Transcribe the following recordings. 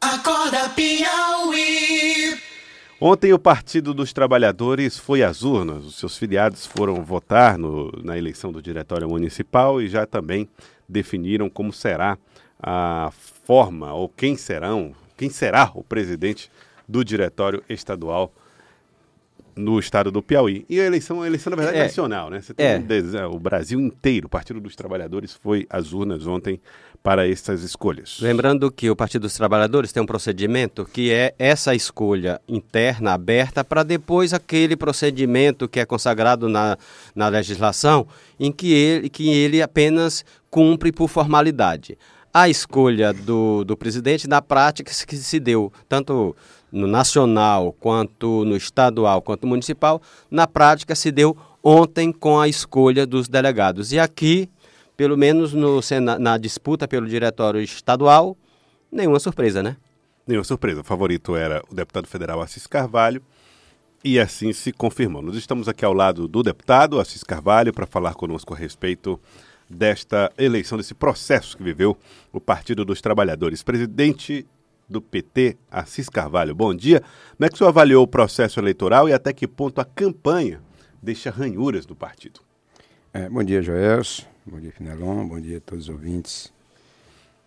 Acorda Piauí. Ontem o Partido dos Trabalhadores foi às urnas. Os seus filiados foram votar no, na eleição do Diretório Municipal e já também definiram como será a forma ou quem serão, quem será o presidente do Diretório Estadual no estado do Piauí. E a eleição, a eleição na verdade, é, nacional, né? Você tem é. um, o Brasil inteiro, o Partido dos Trabalhadores foi às urnas ontem para essas escolhas. Lembrando que o Partido dos Trabalhadores tem um procedimento que é essa escolha interna aberta para depois aquele procedimento que é consagrado na, na legislação, em que ele, que ele apenas cumpre por formalidade. A escolha do, do presidente, na prática, que se deu tanto no nacional, quanto no estadual, quanto no municipal, na prática se deu ontem com a escolha dos delegados. E aqui, pelo menos no, na, na disputa pelo diretório estadual, nenhuma surpresa, né? Nenhuma surpresa. O favorito era o deputado federal Assis Carvalho. E assim se confirmou. Nós estamos aqui ao lado do deputado Assis Carvalho para falar conosco a respeito desta eleição, desse processo que viveu o Partido dos Trabalhadores. Presidente do PT, Assis Carvalho. Bom dia. Como é que o senhor avaliou o processo eleitoral e até que ponto a campanha deixa ranhuras do partido? É, bom dia, Joelso. Bom dia, Finelon. Bom dia a todos os ouvintes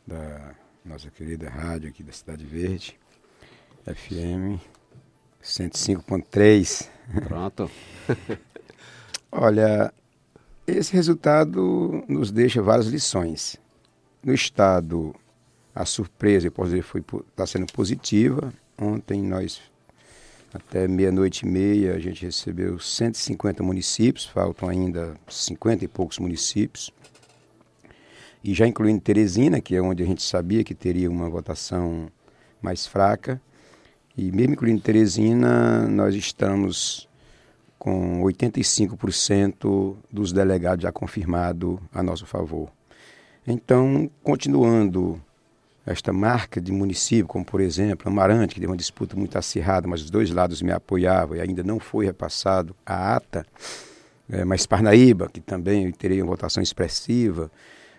da nossa querida rádio aqui da Cidade Verde, FM 105.3. Pronto. Olha, esse resultado nos deixa várias lições. No estado a surpresa, eu posso dizer, está sendo positiva. Ontem nós, até meia-noite e meia, a gente recebeu 150 municípios, faltam ainda 50 e poucos municípios. E já incluindo Teresina, que é onde a gente sabia que teria uma votação mais fraca. E mesmo incluindo Teresina, nós estamos com 85% dos delegados já confirmados a nosso favor. Então, continuando esta marca de município, como por exemplo Amarante, que deu uma disputa muito acirrada, mas os dois lados me apoiavam e ainda não foi repassado a ata, é, mas Parnaíba, que também teria uma votação expressiva,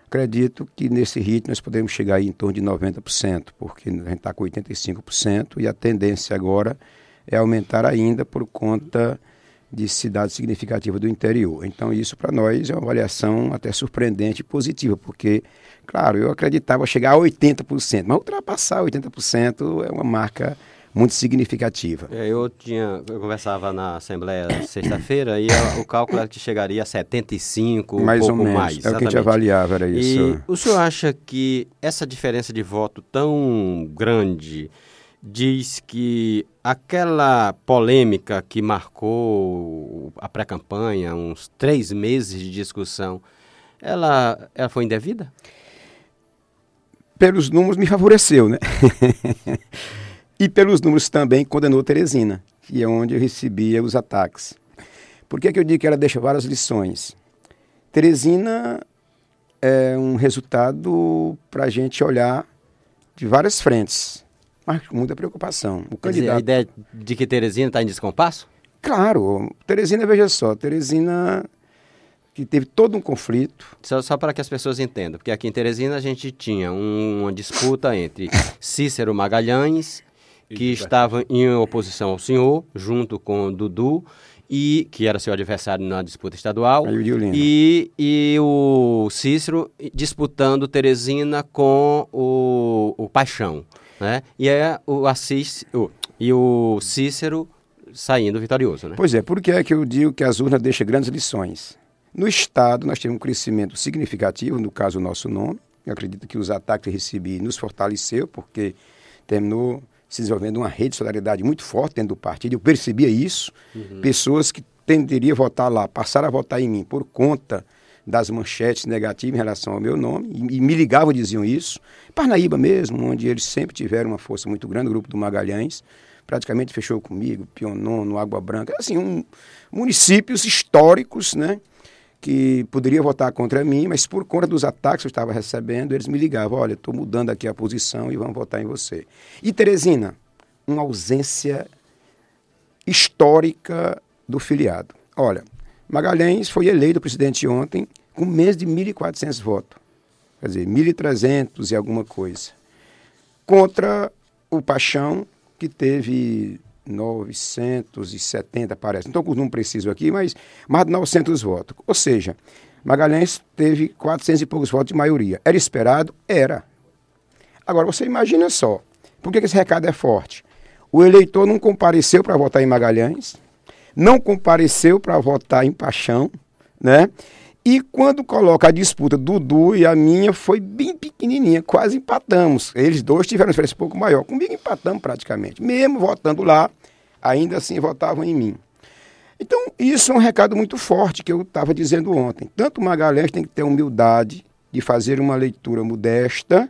acredito que nesse ritmo nós podemos chegar em torno de 90%, porque a gente está com 85% e a tendência agora é aumentar ainda por conta de cidades significativas do interior. Então isso para nós é uma avaliação até surpreendente e positiva, porque Claro, eu acreditava chegar a 80%, mas ultrapassar 80% é uma marca muito significativa. É, eu tinha, eu conversava na Assembleia sexta-feira e o cálculo era que chegaria a 75, mais um pouco ou menos. mais. É o que a gente avaliava, era isso. E o senhor acha que essa diferença de voto tão grande diz que aquela polêmica que marcou a pré-campanha, uns três meses de discussão, ela, ela foi indevida? pelos números me favoreceu, né? e pelos números também condenou Teresina, que é onde eu recebia os ataques. Por que, que eu digo que ela deixa várias lições? Teresina é um resultado para a gente olhar de várias frentes, mas com muita preocupação. O candidato... Dizer, a ideia de que Teresina está em descompasso? Claro, Teresina, veja só, Teresina que teve todo um conflito. Só, só, para que as pessoas entendam, porque aqui em Teresina a gente tinha um, uma disputa entre Cícero Magalhães, que estava em oposição ao senhor, junto com Dudu, e que era seu adversário na disputa estadual, e, e o Cícero disputando Teresina com o, o Paixão. Né? E, é o Assis, o, e o Cícero saindo vitorioso. Né? Pois é, por que é que eu digo que as urnas deixam grandes lições? No Estado, nós tivemos um crescimento significativo, no caso, o nosso nome. Eu acredito que os ataques que recebi nos fortaleceu, porque terminou se desenvolvendo uma rede de solidariedade muito forte dentro do partido. Eu percebia isso. Uhum. Pessoas que tenderiam a votar lá, passaram a votar em mim por conta das manchetes negativas em relação ao meu nome, e, e me ligavam e diziam isso. Parnaíba mesmo, onde eles sempre tiveram uma força muito grande, o grupo do Magalhães, praticamente fechou comigo, Pionono, Água Branca, assim, um, municípios históricos, né? que poderia votar contra mim, mas por conta dos ataques que eu estava recebendo, eles me ligavam, olha, estou mudando aqui a posição e vamos votar em você. E Teresina, uma ausência histórica do filiado. Olha, Magalhães foi eleito presidente ontem com menos de 1.400 votos. Quer dizer, 1.300 e alguma coisa. contra o Paixão, que teve 970, parece. Não estou com o número preciso aqui, mas mais de 900 votos. Ou seja, Magalhães teve 400 e poucos votos de maioria. Era esperado? Era. Agora, você imagina só, por que esse recado é forte? O eleitor não compareceu para votar em Magalhães, não compareceu para votar em Paixão, né? E quando coloca a disputa Dudu e a minha, foi bem pequenininha, quase empatamos. Eles dois tiveram uma diferença um pouco maior. Comigo empatamos praticamente. Mesmo votando lá, ainda assim votavam em mim. Então, isso é um recado muito forte que eu estava dizendo ontem. Tanto Magalhães tem que ter humildade de fazer uma leitura modesta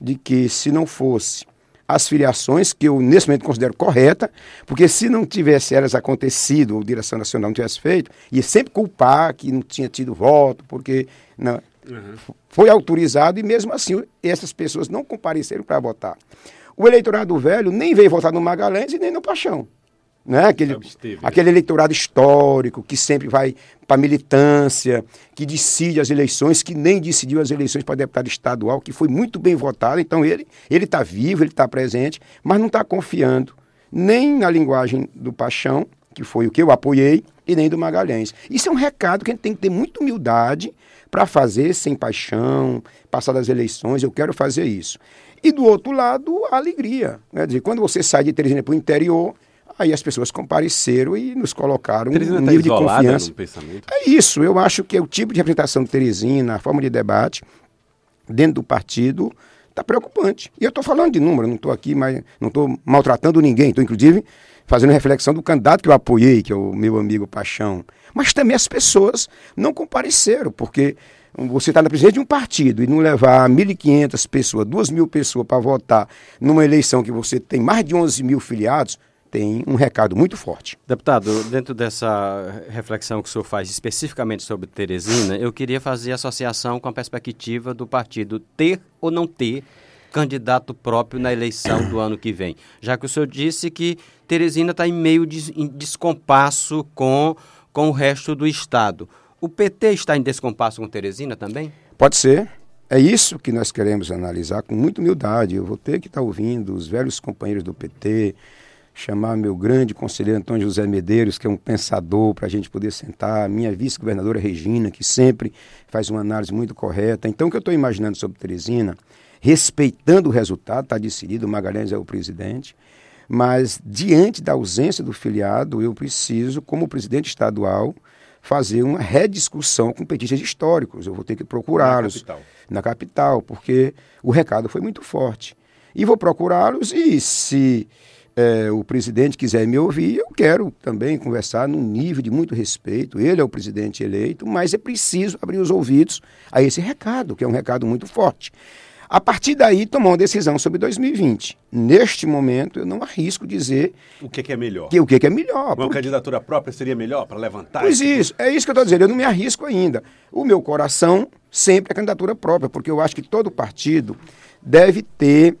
de que, se não fosse as filiações, que eu nesse momento considero correta, porque se não tivesse elas acontecido, ou a direção nacional não tivesse feito, ia sempre culpar que não tinha tido voto, porque não, uhum. foi autorizado e mesmo assim essas pessoas não compareceram para votar. O eleitorado velho nem veio votar no Magalhães e nem no Paixão né? aquele, aquele eleitorado histórico que sempre vai para militância, que decide as eleições, que nem decidiu as eleições para deputado estadual, que foi muito bem votado. Então ele ele está vivo, ele está presente, mas não está confiando nem na linguagem do Paixão, que foi o que eu apoiei, e nem do Magalhães. Isso é um recado que a gente tem que ter muita humildade para fazer sem paixão, passar das eleições, eu quero fazer isso. E do outro lado, a alegria. Né? Dizer, quando você sai de Teresina para o interior, Aí as pessoas compareceram e nos colocaram um tá nível de confiança. É isso, eu acho que é o tipo de representação de Teresina, a forma de debate dentro do partido está preocupante. E eu estou falando de número, não estou aqui, mas não estou maltratando ninguém, estou inclusive fazendo reflexão do candidato que eu apoiei, que é o meu amigo Paixão. Mas também as pessoas não compareceram, porque você está na presidência de um partido e não levar 1.500 pessoas, 2.000 pessoas para votar numa eleição que você tem mais de 11 mil filiados, tem um recado muito forte. Deputado, dentro dessa reflexão que o senhor faz especificamente sobre Teresina, eu queria fazer associação com a perspectiva do partido ter ou não ter candidato próprio na eleição do ano que vem. Já que o senhor disse que Teresina está em meio de em descompasso com, com o resto do Estado. O PT está em descompasso com Teresina também? Pode ser. É isso que nós queremos analisar com muita humildade. Eu vou ter que estar ouvindo os velhos companheiros do PT, chamar meu grande conselheiro Antônio José Medeiros, que é um pensador, para a gente poder sentar, minha vice-governadora Regina, que sempre faz uma análise muito correta. Então, o que eu estou imaginando sobre Teresina, respeitando o resultado, está decidido, o Magalhães é o presidente, mas diante da ausência do filiado, eu preciso, como presidente estadual, fazer uma rediscussão com petistas históricos. Eu vou ter que procurá-los na capital. na capital, porque o recado foi muito forte. E vou procurá-los e se é, o presidente quiser me ouvir, eu quero também conversar num nível de muito respeito. Ele é o presidente eleito, mas é preciso abrir os ouvidos a esse recado, que é um recado muito forte. A partir daí, tomar uma decisão sobre 2020. Neste momento, eu não arrisco dizer. O que, que é melhor? Que, o que, que é melhor. Uma porque... candidatura própria seria melhor para levantar? Pois isso, é isso que eu estou dizendo. Eu não me arrisco ainda. O meu coração sempre é candidatura própria, porque eu acho que todo partido deve ter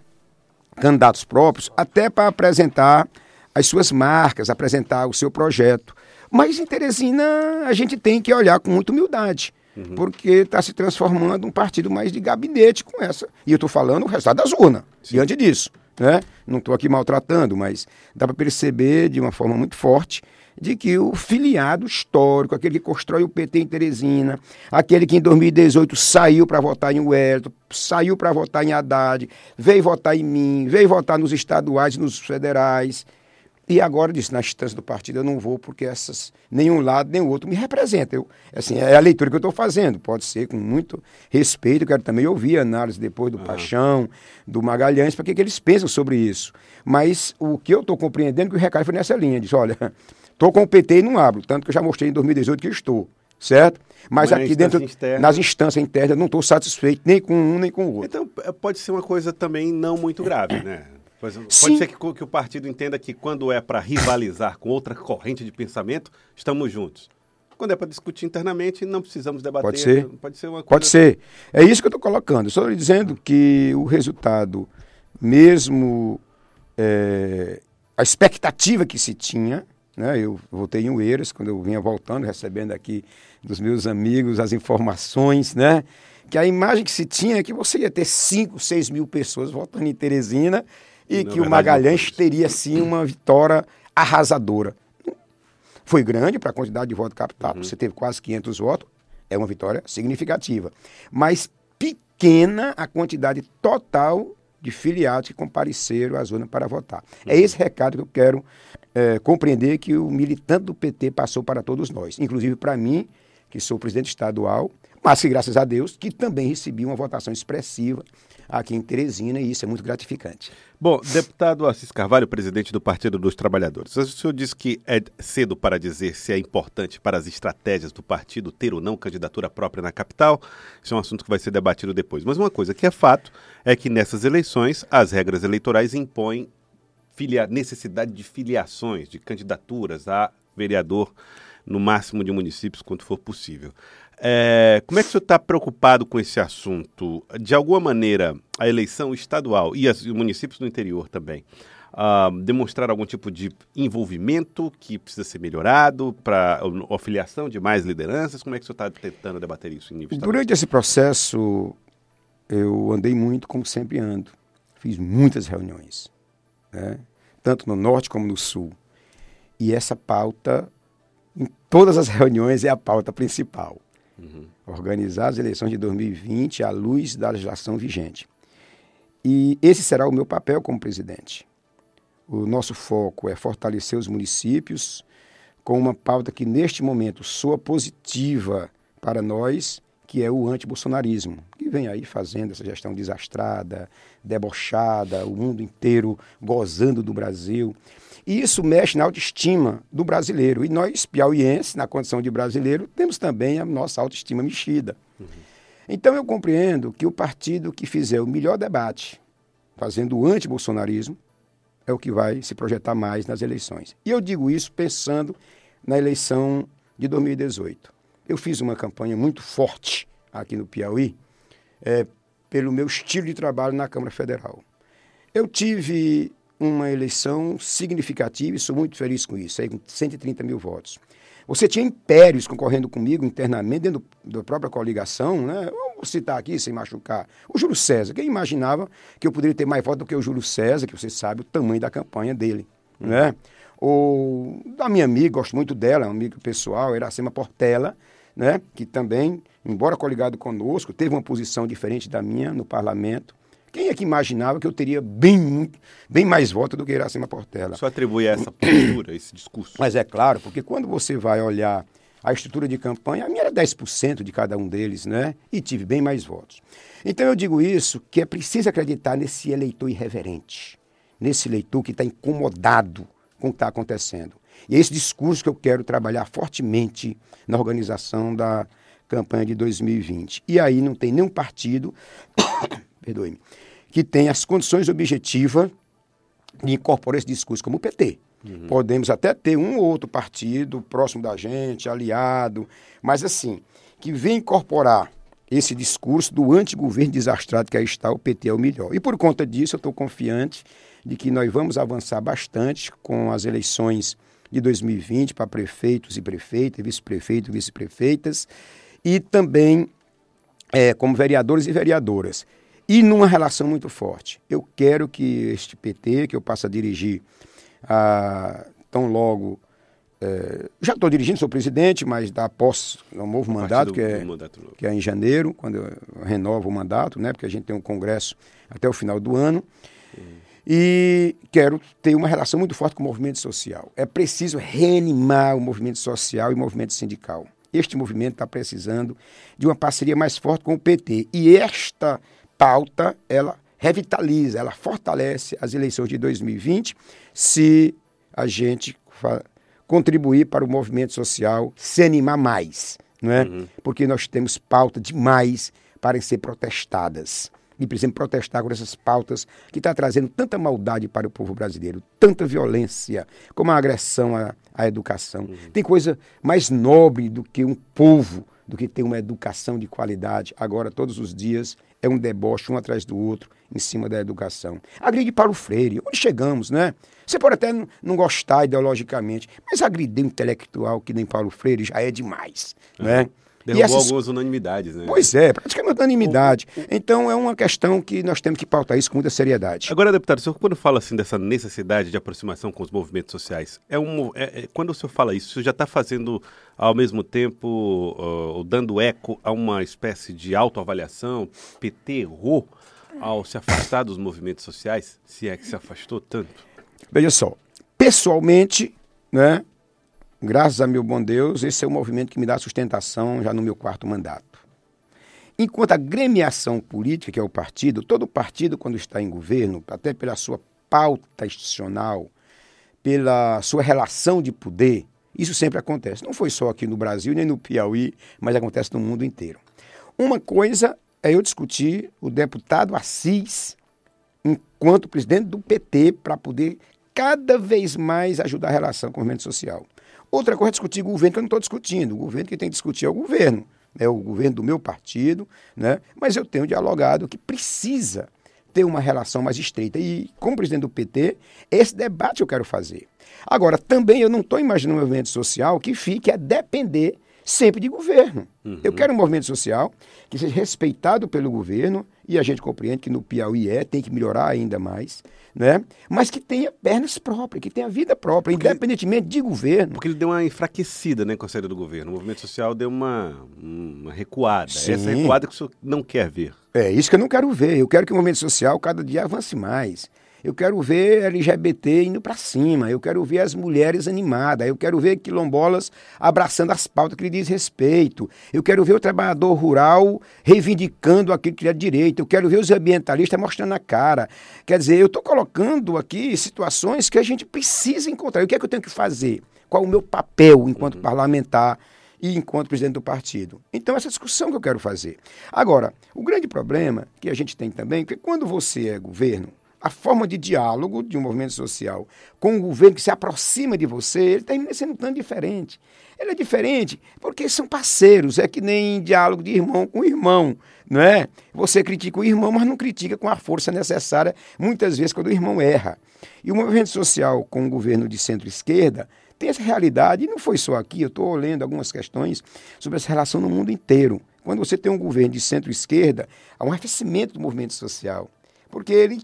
candidatos próprios, até para apresentar as suas marcas, apresentar o seu projeto. Mas em Teresina a gente tem que olhar com muita humildade, uhum. porque está se transformando um partido mais de gabinete com essa. E eu estou falando o resultado das urnas, diante disso. Né? Não estou aqui maltratando, mas dá para perceber de uma forma muito forte de que o filiado histórico, aquele que constrói o PT em Teresina, aquele que em 2018 saiu para votar em Wellington, saiu para votar em Haddad, veio votar em mim, veio votar nos estaduais e nos federais, e agora disse, na instância do partido eu não vou porque essas, nenhum lado nem o outro me representa. Eu, assim, é a leitura que eu estou fazendo, pode ser com muito respeito, eu quero também ouvir a análise depois do uhum. Paixão, do Magalhães, para que, que eles pensam sobre isso. Mas o que eu estou compreendendo é que o recado foi nessa linha, diz, olha, Estou com o PT e não abro, tanto que eu já mostrei em 2018 que estou, certo? Mas, Mas aqui dentro, interna... nas instâncias internas, não estou satisfeito nem com um nem com o outro. Então, é, pode ser uma coisa também não muito grave, né? Pode Sim. ser que, que o partido entenda que quando é para rivalizar com outra corrente de pensamento, estamos juntos. Quando é para discutir internamente, não precisamos debater. Pode ser. Pode ser uma coisa... Pode ser. É isso que eu estou colocando. Estou dizendo que o resultado, mesmo é, a expectativa que se tinha, né? Eu voltei em Ueiras, quando eu vinha voltando, recebendo aqui dos meus amigos as informações, né? que a imagem que se tinha é que você ia ter 5, 6 mil pessoas votando em Teresina e, que o Magalhães teria sim uma vitória arrasadora. Foi grande para a quantidade de votos captados, uhum. você teve quase 500 votos, é uma vitória significativa. Mas pequena a quantidade total de filiados que compareceram à zona para votar. É uhum. É esse recado que eu quero é, compreender que o militante do PT passou para todos nós, inclusive para mim, que sou presidente estadual, mas que, graças a Deus, que também recebi uma votação expressiva aqui em Teresina e isso é muito gratificante. Bom, deputado Assis Carvalho, presidente do Partido dos Trabalhadores, o senhor disse que é cedo para dizer se é importante para as estratégias do partido ter ou não candidatura própria na capital. Isso é um assunto que vai ser debatido depois. Mas uma coisa que é fato é que nessas eleições as regras eleitorais impõem filia necessidade de filiações, de candidaturas a vereador no máximo de municípios quanto for possível. É, como é que o senhor está preocupado com esse assunto? De alguma maneira, a eleição estadual e os municípios do interior também uh, demonstrar algum tipo de envolvimento que precisa ser melhorado para a filiação de mais lideranças? Como é que o senhor está tentando debater isso em nível estadual? Durante esse processo, eu andei muito, como sempre ando. Fiz muitas reuniões, né? tanto no norte como no sul. E essa pauta, em todas as reuniões, é a pauta principal. Organizar as eleições de 2020 à luz da legislação vigente. E esse será o meu papel como presidente. O nosso foco é fortalecer os municípios com uma pauta que, neste momento, soa positiva para nós, que é o antibolsonarismo, que vem aí fazendo essa gestão desastrada, debochada, o mundo inteiro gozando do Brasil. E isso mexe na autoestima do brasileiro. E nós, piauienses, na condição de brasileiro, temos também a nossa autoestima mexida. Uhum. Então eu compreendo que o partido que fizer o melhor debate, fazendo o anti-bolsonarismo, é o que vai se projetar mais nas eleições. E eu digo isso pensando na eleição de 2018. Eu fiz uma campanha muito forte aqui no Piauí, é, pelo meu estilo de trabalho na Câmara Federal. Eu tive uma eleição significativa e sou muito feliz com isso, aí com 130 mil votos. Você tinha impérios concorrendo comigo internamente, dentro da própria coligação, né? Vou citar aqui sem machucar. O Júlio César. Quem imaginava que eu poderia ter mais votos do que o Júlio César, que você sabe o tamanho da campanha dele, né? Ou da minha amiga, gosto muito dela, é uma amiga pessoal, Iracema Portela, né? Que também, embora coligado conosco, teve uma posição diferente da minha no parlamento. Quem é que imaginava que eu teria bem, bem mais votos do que Iracema Portela? Só atribui a essa postura, esse discurso. Mas é claro, porque quando você vai olhar a estrutura de campanha, a minha era 10% de cada um deles, né? E tive bem mais votos. Então eu digo isso, que é preciso acreditar nesse eleitor irreverente, nesse eleitor que está incomodado com o que está acontecendo. E é esse discurso que eu quero trabalhar fortemente na organização da campanha de 2020. E aí não tem nenhum partido, perdoe-me, que tem as condições objetivas de incorporar esse discurso, como o PT. Uhum. Podemos até ter um ou outro partido próximo da gente, aliado, mas assim, que vem incorporar esse discurso do antigoverno desastrado que aí está, o PT é o melhor. E por conta disso, eu estou confiante de que nós vamos avançar bastante com as eleições de 2020 para prefeitos e prefeitas, vice-prefeitos e vice-prefeitas, e também é, como vereadores e vereadoras e numa relação muito forte. Eu quero que este PT, que eu passe a dirigir ah, tão logo. É, já estou dirigindo, sou presidente, mas dá posse ao novo mandato, que é, mandato que é em janeiro, quando eu renovo o mandato, né, porque a gente tem um congresso até o final do ano. Hum. E quero ter uma relação muito forte com o movimento social. É preciso reanimar o movimento social e o movimento sindical. Este movimento está precisando de uma parceria mais forte com o PT. E esta pauta, ela revitaliza, ela fortalece as eleições de 2020 se a gente contribuir para o movimento social se animar mais, não é? Uhum. Porque nós temos pauta demais para ser protestadas. E precisamos protestar por essas pautas que está trazendo tanta maldade para o povo brasileiro, tanta violência, como a agressão à, à educação. Uhum. Tem coisa mais nobre do que um povo, do que ter uma educação de qualidade. Agora, todos os dias, é um deboche um atrás do outro em cima da educação. Agride para o Freire, onde chegamos, né? Você pode até não gostar ideologicamente, mas agredir um intelectual que nem Paulo Freire já é demais, né? Derrubou essas... algumas unanimidades, né? Pois é, praticamente unanimidade. Então é uma questão que nós temos que pautar isso com muita seriedade. Agora, deputado, o senhor quando fala assim dessa necessidade de aproximação com os movimentos sociais, é um, é, é, quando o senhor fala isso, o senhor já está fazendo ao mesmo tempo, uh, dando eco a uma espécie de autoavaliação? PT errou ao se afastar dos movimentos sociais, se é que se afastou tanto? Veja só, pessoalmente, né, Graças a meu bom Deus, esse é o movimento que me dá sustentação já no meu quarto mandato. Enquanto a gremiação política, que é o partido, todo partido, quando está em governo, até pela sua pauta institucional, pela sua relação de poder, isso sempre acontece. Não foi só aqui no Brasil, nem no Piauí, mas acontece no mundo inteiro. Uma coisa é eu discutir o deputado Assis enquanto presidente do PT para poder cada vez mais ajudar a relação com o movimento social. Outra coisa é discutir governo, que eu não estou discutindo. O governo que tem que discutir é o governo, é o governo do meu partido, né? mas eu tenho dialogado que precisa ter uma relação mais estreita. E, como presidente do PT, esse debate eu quero fazer. Agora, também eu não estou imaginando um movimento social que fique a depender sempre de governo. Uhum. Eu quero um movimento social que seja respeitado pelo governo, e a gente compreende que no Piauí é, tem que melhorar ainda mais, né? mas que tenha pernas próprias, que tenha vida própria, porque independentemente de governo. Porque ele deu uma enfraquecida né, com a saída do governo. O movimento social deu uma, uma recuada. Sim. Essa recuada que o senhor não quer ver. É isso que eu não quero ver. Eu quero que o movimento social cada dia avance mais. Eu quero ver LGBT indo para cima, eu quero ver as mulheres animadas, eu quero ver quilombolas abraçando as pautas que lhe diz respeito, eu quero ver o trabalhador rural reivindicando aquilo que lhe é direito, eu quero ver os ambientalistas mostrando a cara. Quer dizer, eu estou colocando aqui situações que a gente precisa encontrar. E o que é que eu tenho que fazer? Qual o meu papel enquanto uhum. parlamentar? e enquanto presidente do partido. Então, essa discussão que eu quero fazer. Agora, o grande problema que a gente tem também é que quando você é governo, a forma de diálogo de um movimento social com um governo que se aproxima de você, ele termina sendo tão diferente. Ele é diferente porque são parceiros, é que nem diálogo de irmão com irmão, não é? Você critica o irmão, mas não critica com a força necessária, muitas vezes, quando o irmão erra. E o movimento social com o governo de centro-esquerda tem essa realidade, e não foi só aqui, eu estou lendo algumas questões sobre essa relação no mundo inteiro. Quando você tem um governo de centro-esquerda, há um arrefecimento do movimento social, porque ele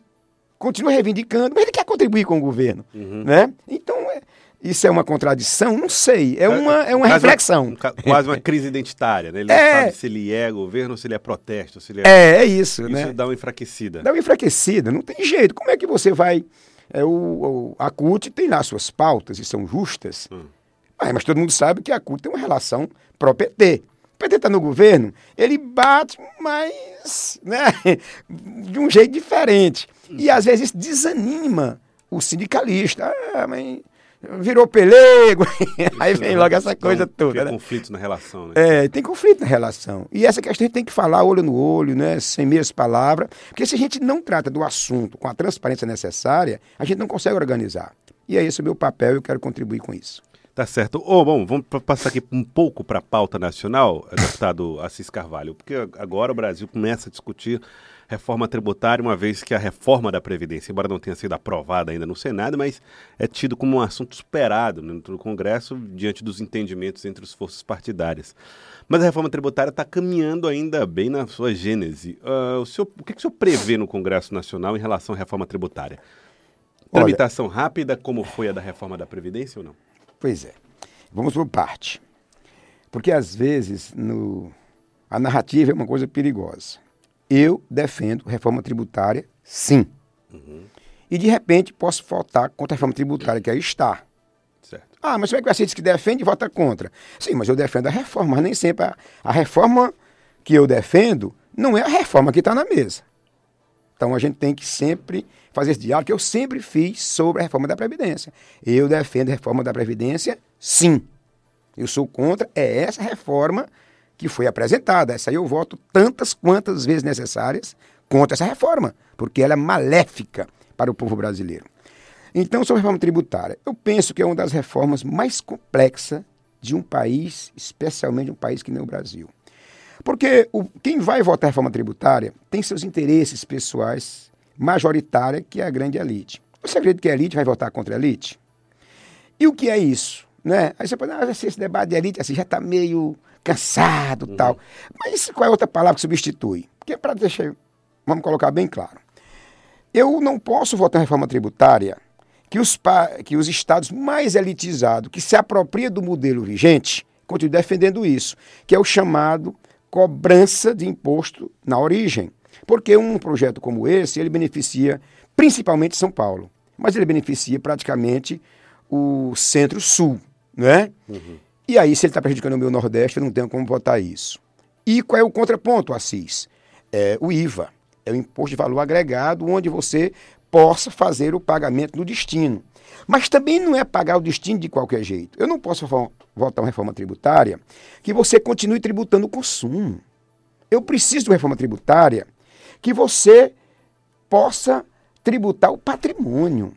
continua reivindicando, mas ele quer contribuir com o governo. Uhum. Né? Então, é, isso é uma contradição? Não sei. É uma, é uma reflexão. Uma, quase uma crise identitária. Né? Ele é, não sabe se ele é governo, se ele é protesto. Se ele é, é, é isso. Isso né? dá uma enfraquecida. Dá uma enfraquecida. Não tem jeito. Como é que você vai. É, o, o, a CUT tem lá suas pautas e são justas. Hum. Mas, mas todo mundo sabe que a CUT tem uma relação pró-PT. O PT está no governo, ele bate, mas né, de um jeito diferente. E às vezes isso desanima o sindicalista. Ah, mas virou pelego. Aí vem logo essa coisa então, toda. Tem né? conflito na relação, né? É, tem conflito na relação. E essa questão a gente tem que falar olho no olho, né? Sem meias palavras. Porque se a gente não trata do assunto com a transparência necessária, a gente não consegue organizar. E é esse o meu papel e eu quero contribuir com isso. Tá certo. Oh, bom, vamos passar aqui um pouco para a pauta nacional, deputado Assis Carvalho, porque agora o Brasil começa a discutir reforma tributária, uma vez que a reforma da Previdência, embora não tenha sido aprovada ainda no Senado, mas é tido como um assunto superado dentro do Congresso diante dos entendimentos entre as forças partidárias. Mas a reforma tributária está caminhando ainda bem na sua gênese. Uh, o, senhor, o que, que o senhor prevê no Congresso Nacional em relação à reforma tributária? Tramitação Olha, rápida, como foi a da reforma da Previdência ou não? Pois é. Vamos por parte. Porque às vezes no... a narrativa é uma coisa perigosa. Eu defendo reforma tributária, sim. Uhum. E de repente posso votar contra a reforma tributária, que aí está. Certo. Ah, mas como é que você diz que defende e vota contra? Sim, mas eu defendo a reforma, mas nem sempre a, a reforma que eu defendo não é a reforma que está na mesa. Então a gente tem que sempre fazer esse diálogo que eu sempre fiz sobre a reforma da Previdência. Eu defendo a reforma da Previdência, sim. Eu sou contra, é essa reforma que foi apresentada. Essa aí eu voto tantas quantas vezes necessárias contra essa reforma, porque ela é maléfica para o povo brasileiro. Então, sobre a reforma tributária, eu penso que é uma das reformas mais complexas de um país, especialmente um país que nem o Brasil. Porque o, quem vai votar a reforma tributária tem seus interesses pessoais majoritária, que é a grande elite. Você acredita que a elite vai votar contra a elite? E o que é isso? Né? Aí você pode, ah, esse debate de elite assim, já está meio cansado Uhum. tal. Mas qual é a outra palavra que substitui? Porque para deixar, vamos colocar bem claro. Eu não posso votar em reforma tributária que os, que os estados mais elitizados, que se apropriam do modelo vigente, continuem defendendo isso, que é o chamado cobrança de imposto na origem. Porque um projeto como esse, ele beneficia principalmente São Paulo, mas ele beneficia praticamente o centro-sul, não é? E aí, se ele está prejudicando o meu Nordeste, eu não tenho como votar isso. E qual é o contraponto, Assis? É o IVA. É o imposto de valor agregado, onde você possa fazer o pagamento no destino. Mas também não é pagar o destino de qualquer jeito. Eu não posso vo- votar uma reforma tributária que você continue tributando o consumo. Eu preciso de uma reforma tributária que você possa tributar o patrimônio,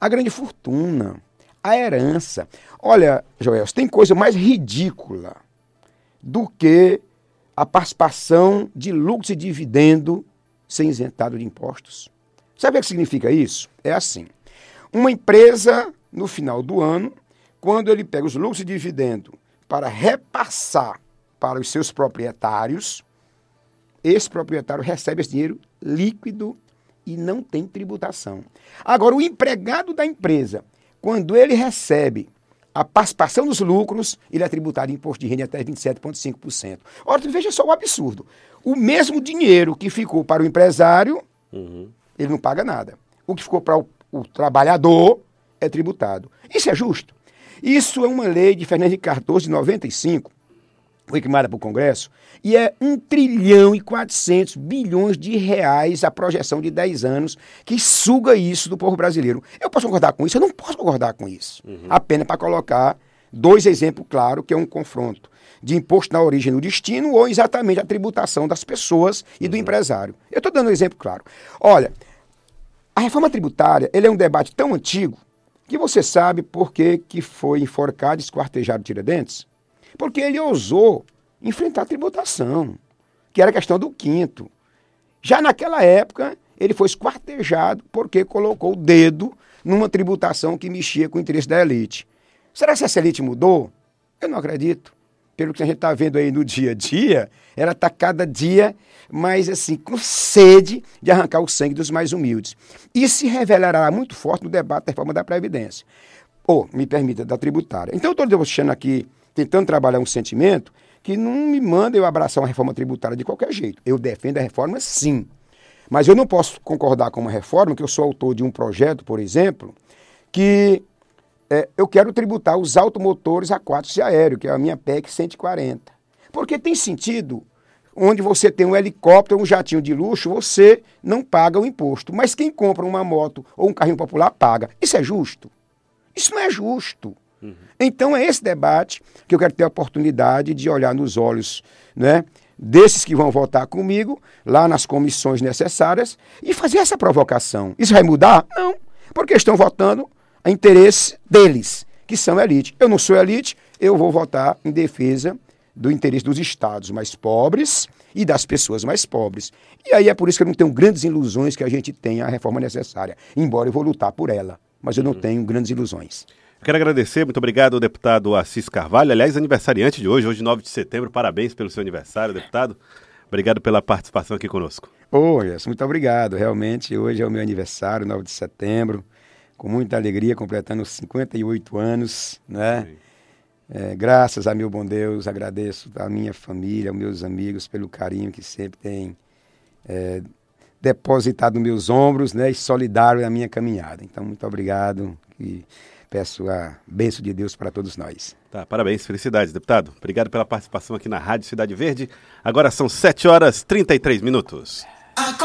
a grande fortuna, a herança. Olha, Joel, tem coisa mais ridícula do que a participação de lucros e dividendo ser isentado de impostos. Sabe o que significa isso? É assim. Uma empresa, no final do ano, quando ele pega os lucros e dividendo para repassar para os seus proprietários, esse proprietário recebe esse dinheiro líquido e não tem tributação. Agora, o empregado da empresa, quando ele recebe a participação dos lucros, ele é tributado em imposto de renda até 27,5%. Ora, veja só o absurdo. O mesmo dinheiro que ficou para o empresário, ele não paga nada. O que ficou para o, o trabalhador é tributado. Isso é justo? Isso é uma lei de Fernando Henrique Cardoso de 95, foi criada para o Congresso, e é 1 trilhão e 400 bilhões de reais a projeção de 10 anos que suga isso do povo brasileiro. Eu posso concordar com isso? Eu não posso concordar com isso. Apenas para colocar dois exemplos claros, que é um confronto de imposto na origem e no destino ou exatamente a tributação das pessoas e do empresário. Eu estou dando um exemplo claro. Olha, a reforma tributária ele é um debate tão antigo que você sabe por que, que foi enforcado e esquartejado Tiradentes? Porque ele ousou enfrentar a tributação, que era questão do quinto. Já naquela época, ele foi esquartejado porque colocou o dedo numa tributação que mexia com o interesse da elite. Será que essa elite mudou? Eu não acredito. Pelo que a gente está vendo aí no dia a dia, ela está cada dia mais assim, com sede de arrancar o sangue dos mais humildes. E se revelará muito forte no debate da reforma da Previdência. Ou, me permita, da tributária. Então, eu estou deixando aqui, tentando trabalhar um sentimento que não me manda eu abraçar uma reforma tributária de qualquer jeito. Eu defendo a reforma, sim. Mas eu não posso concordar com uma reforma, que eu sou autor de um projeto, por exemplo, que é, eu quero tributar os automotores aquáticos e aéreos, que é a minha PEC 140. Porque tem sentido, onde você tem um helicóptero, um jatinho de luxo, você não paga o imposto. Mas quem compra uma moto ou um carrinho popular paga. Isso é justo? Isso não é justo. Então é esse debate que eu quero ter a oportunidade de olhar nos olhos né, desses que vão votar comigo, lá nas comissões necessárias, e fazer essa provocação. Isso vai mudar? Não, porque estão votando a interesse deles, que são elite. Eu não sou elite, eu vou votar em defesa do interesse dos estados mais pobres e das pessoas mais pobres. E aí é por isso que eu não tenho grandes ilusões que a gente tenha a reforma necessária, embora eu vou lutar por ela, mas eu não tenho grandes ilusões. Quero agradecer, muito obrigado ao deputado Assis Carvalho, aliás, aniversariante de hoje, hoje 9 de setembro, parabéns pelo seu aniversário, deputado. Obrigado pela participação aqui conosco. Ô, Gerson, muito obrigado. Realmente, hoje é o meu aniversário, 9 de setembro, com muita alegria, completando 58 anos, né? É, graças a meu bom Deus, agradeço a minha família, aos meus amigos, pelo carinho que sempre têm é, depositado nos meus ombros, né? E solidário na minha caminhada. Então, muito obrigado e peço a bênção de Deus para todos nós. Tá, parabéns, felicidades, deputado. Obrigado pela participação aqui na Rádio Cidade Verde. Agora são 7 horas e 33 minutos.